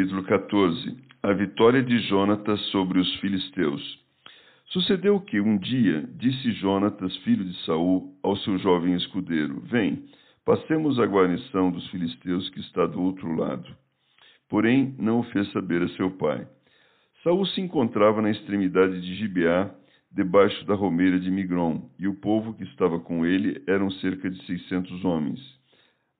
Capítulo 14 a vitória de Jonatas sobre os filisteus. Sucedeu que um dia disse Jonatas, filho de Saul, ao seu jovem escudeiro: Vem, passemos a guarnição dos filisteus que está do outro lado. Porém, não o fez saber a seu pai. Saul se encontrava na extremidade de Gibeá, debaixo da romeira de Migron, e o povo que estava com ele eram cerca de seiscentos homens.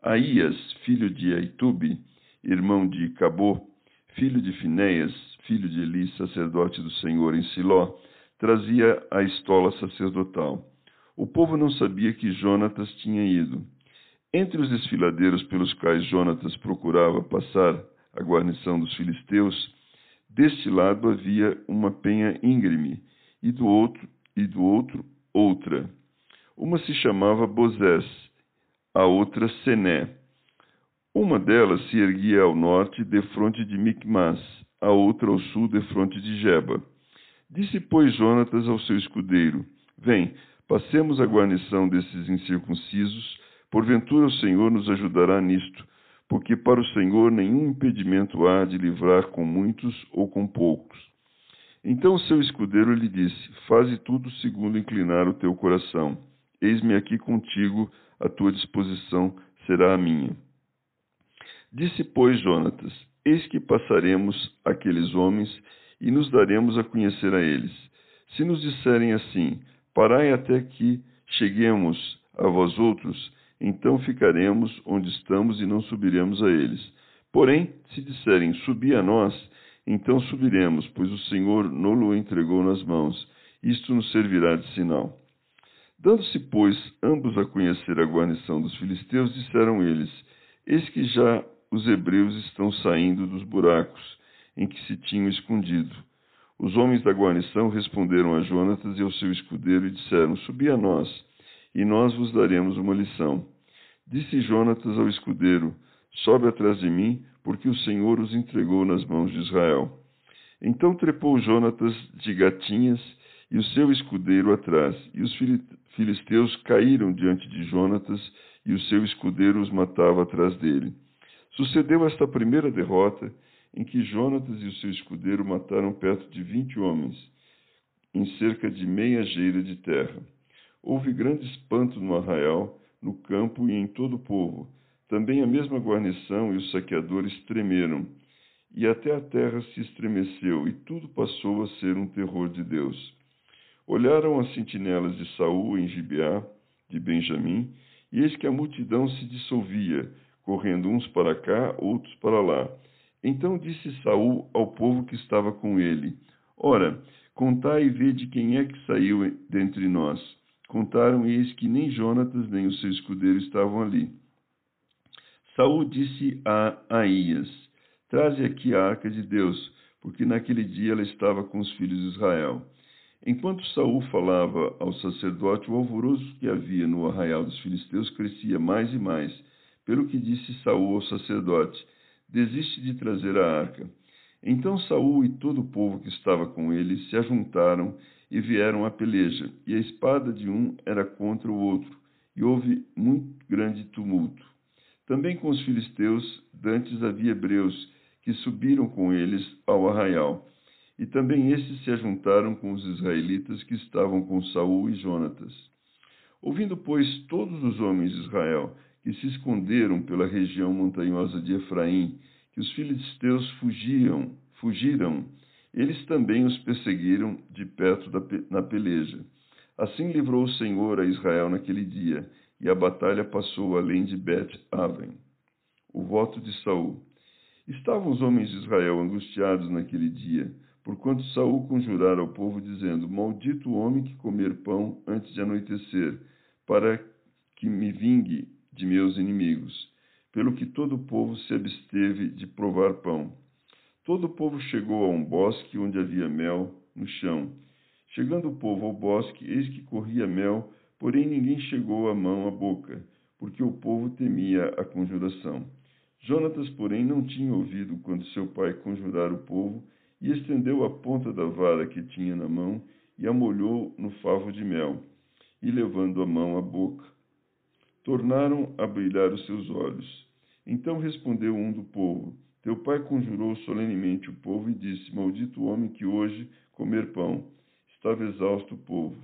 Aías, filho de Aitube, irmão de Cabô, filho de Finéias, filho de Eli, sacerdote do Senhor em Siló, trazia a estola sacerdotal. O povo não sabia que Jonatas tinha ido. Entre os desfiladeiros pelos quais Jonatas procurava passar a guarnição dos filisteus, deste lado havia uma penha íngreme, e do outro, e do outro outra. Uma se chamava Bozés, a outra Sené. Uma delas se erguia ao norte, defronte de Micmas, a outra ao sul, defronte de Geba. Disse, pois, Jonatas ao seu escudeiro: Vem, passemos a guarnição desses incircuncisos, porventura o Senhor nos ajudará nisto, porque para o Senhor nenhum impedimento há de livrar com muitos ou com poucos. Então o seu escudeiro lhe disse: Faze tudo segundo inclinar o teu coração. Eis-me aqui contigo, a tua disposição será a minha. Disse, pois, Jonatas: Eis que passaremos aqueles homens e nos daremos a conhecer a eles. Se nos disserem assim: Parai até que cheguemos a vós outros, então ficaremos onde estamos e não subiremos a eles. Porém, se disserem: Subi a nós, então subiremos, pois o Senhor nolo entregou nas mãos. Isto nos servirá de sinal. Dando-se, pois, ambos a conhecer a guarnição dos filisteus, disseram eles: Eis que já os hebreus estão saindo dos buracos em que se tinham escondido. Os homens da guarnição responderam a Jonatas e ao seu escudeiro e disseram: Subi a nós, e nós vos daremos uma lição. Disse Jonatas ao escudeiro: Sobe atrás de mim, porque o Senhor os entregou nas mãos de Israel. Então trepou Jonatas de gatinhas e o seu escudeiro atrás, e os filisteus caíram diante de Jonatas, e o seu escudeiro os matava atrás dele. Sucedeu esta primeira derrota, em que Jonatas e o seu escudeiro mataram perto de vinte homens, em cerca de meia geira de terra. Houve grande espanto no arraial, no campo e em todo o povo. Também a mesma guarnição e os saqueadores tremeram, e até a terra se estremeceu, e tudo passou a ser um terror de Deus. Olharam as sentinelas de Saul em Gibeá, de Benjamim, e eis que a multidão se dissolvia, correndo uns para cá, outros para lá. Então disse Saul ao povo que estava com ele: Ora, contai e vede quem é que saiu dentre nós. Contaram, e eis que nem Jonatas nem o seu escudeiro estavam ali. Saul disse a Aías: Traze aqui a arca de Deus, porque naquele dia ela estava com os filhos de Israel. Enquanto Saul falava ao sacerdote, o alvoroço que havia no arraial dos filisteus crescia mais e mais pelo que disse Saul ao sacerdote: Desiste de trazer a arca. Então Saul e todo o povo que estava com ele se ajuntaram e vieram à peleja, e a espada de um era contra o outro, e houve muito grande tumulto. Também com os filisteus, dantes havia hebreus que subiram com eles ao arraial. E também estes se ajuntaram com os israelitas que estavam com Saul e Jonatas. Ouvindo, pois, todos os homens de Israel que se esconderam pela região montanhosa de Efraim, que os filisteus fugiam, fugiram, eles também os perseguiram de perto da, na peleja. Assim livrou o Senhor a Israel naquele dia, e a batalha passou além de Bet-Aven. O voto de Saul. Estavam os homens de Israel angustiados naquele dia, porquanto Saul conjurara ao povo, dizendo: Maldito o homem que comer pão antes de anoitecer, para que me vingue de meus inimigos, pelo que todo o povo se absteve de provar pão. Todo o povo chegou a um bosque onde havia mel, no chão. Chegando o povo ao bosque, eis que corria mel, porém ninguém chegou a mão à boca, porque o povo temia a conjuração. Jonatas, porém, não tinha ouvido quando seu pai conjurara o povo, e estendeu a ponta da vara que tinha na mão e a molhou no favo de mel, e levando a mão à boca, tornaram a brilhar os seus olhos. Então respondeu um do povo: Teu pai conjurou solenemente o povo e disse: Maldito o homem que hoje comer pão. Estava exausto o povo.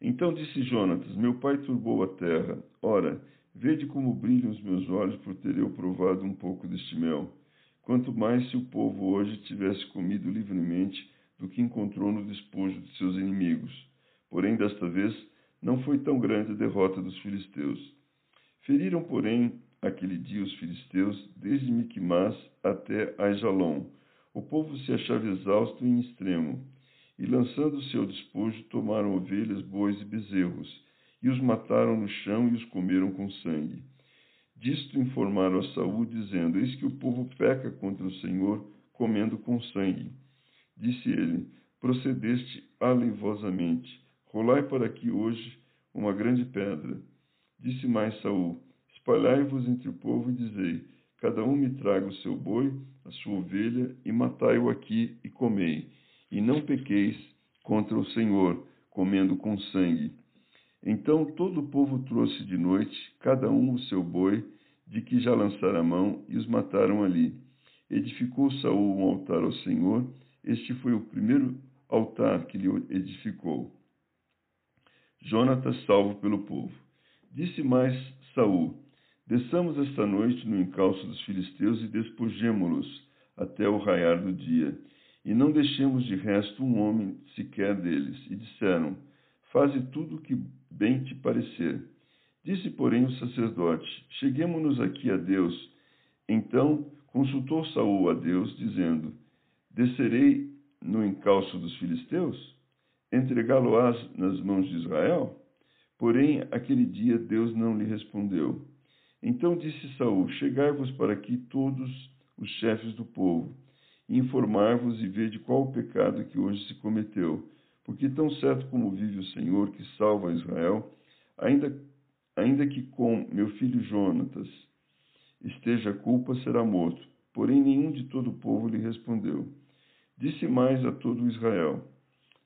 Então disse Jonatas: Meu pai turbou a terra. Ora, vede como brilham os meus olhos por ter eu provado um pouco deste mel. Quanto mais se o povo hoje tivesse comido livremente do que encontrou no despojo de seus inimigos. Porém, desta vez, não foi tão grande a derrota dos filisteus. Feriram, porém, aquele dia os filisteus, desde Miquimás até Aijalon. O povo se achava exausto em extremo. E lançando-se ao despojo, tomaram ovelhas, bois e bezerros, e os mataram no chão e os comeram com sangue. Disto informaram a Saúl, dizendo: Eis que o povo peca contra o Senhor, comendo com sangue. Disse ele: Procedeste aleivosamente. Rolai para aqui hoje uma grande pedra. Disse mais Saúl: Espalhai-vos entre o povo e dizei: Cada um me traga o seu boi, a sua ovelha, e matai-o aqui e comei. E não pequeis contra o Senhor, comendo com sangue. Então todo o povo trouxe de noite, cada um o seu boi, de que já lançara a mão, e os mataram ali. Edificou Saul um altar ao Senhor, este foi o primeiro altar que lhe edificou. Jonatas salvo pelo povo. Disse mais Saul: Desçamos esta noite no encalço dos filisteus e despojemo-los até o raiar do dia, e não deixemos de resto um homem sequer deles. E disseram: Faze tudo o que bem te parecer. Disse, porém, o sacerdote: Cheguemo-nos aqui a Deus. Então consultou Saul a Deus, dizendo: Descerei no encalço dos filisteus? Entregá-lo-ás nas mãos de Israel? Porém, aquele dia Deus não lhe respondeu. Então disse Saul: Chegai-vos para aqui todos os chefes do povo, e informar-vos e ver de qual o pecado que hoje se cometeu. Porque tão certo como vive o Senhor que salva Israel, ainda, ainda que com meu filho Jonatas esteja a culpa, será morto. Porém, nenhum de todo o povo lhe respondeu. Disse mais a todo Israel: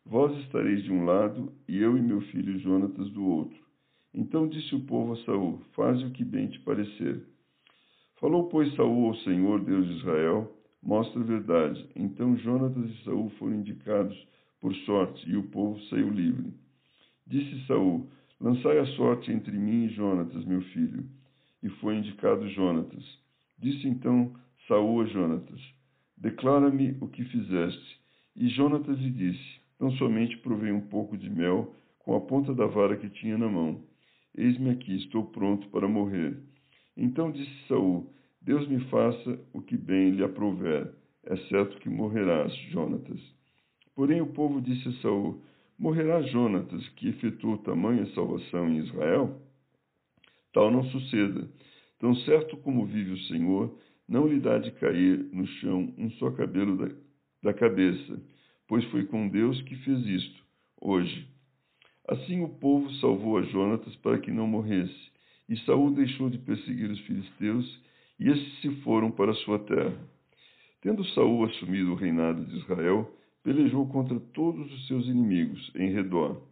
Vós estareis de um lado, e eu e meu filho Jonatas do outro. Então disse o povo a Saul: Faze o que bem te parecer. Falou, pois, Saul ao Senhor, Deus de Israel: Mostra a verdade. Então Jonatas e Saul foram indicados por sorte, e o povo saiu livre. Disse Saul: Lançai a sorte entre mim e Jonatas, meu filho. E foi indicado Jonatas. Disse então Saul a Jonatas: Declara-me o que fizeste. E Jonatas lhe disse: Não somente provei um pouco de mel com a ponta da vara que tinha na mão. Eis-me aqui, estou pronto para morrer. Então disse Saul: Deus me faça o que bem lhe aprouver. É certo que morrerás, Jonatas. Porém o povo disse a Saul: Morrerá Jonatas, que efetuou tamanha salvação em Israel? Tal não suceda. Tão certo como vive o Senhor, não lhe dá de cair no chão um só cabelo da, da cabeça, pois foi com Deus que fez isto, hoje. Assim o povo salvou a Jonatas para que não morresse, e Saul deixou de perseguir os filisteus, e estes se foram para sua terra. Tendo Saul assumido o reinado de Israel, pelejou contra todos os seus inimigos em redor,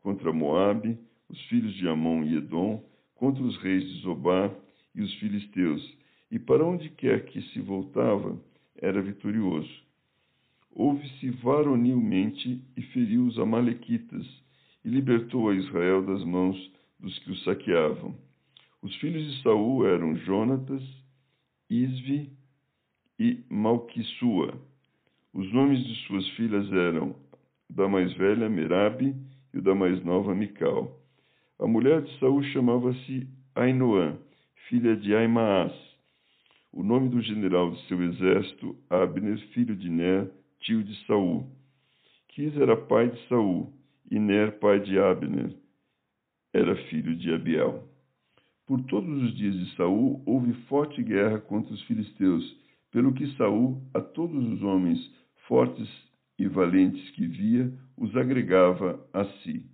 contra Moabe, os filhos de Amon e Edom, contra os reis de Zobá e os filisteus, e para onde quer que se voltava, era vitorioso. Houve-se varonilmente e feriu os amalequitas, e libertou a Israel das mãos dos que o saqueavam. Os filhos de Saul eram Jonatas, Isvi e Malquissua. Os nomes de suas filhas eram da mais velha Merabe e o da mais nova Mical. A mulher de Saul chamava-se Ainoã, filha de Aimaas o nome do general de seu exército, Abner, filho de Ner, tio de Saul. Quis era pai de Saul, e Ner, pai de Abner, era filho de Abiel. Por todos os dias de Saul houve forte guerra contra os filisteus, pelo que Saul a todos os homens fortes e valentes que via, os agregava a si.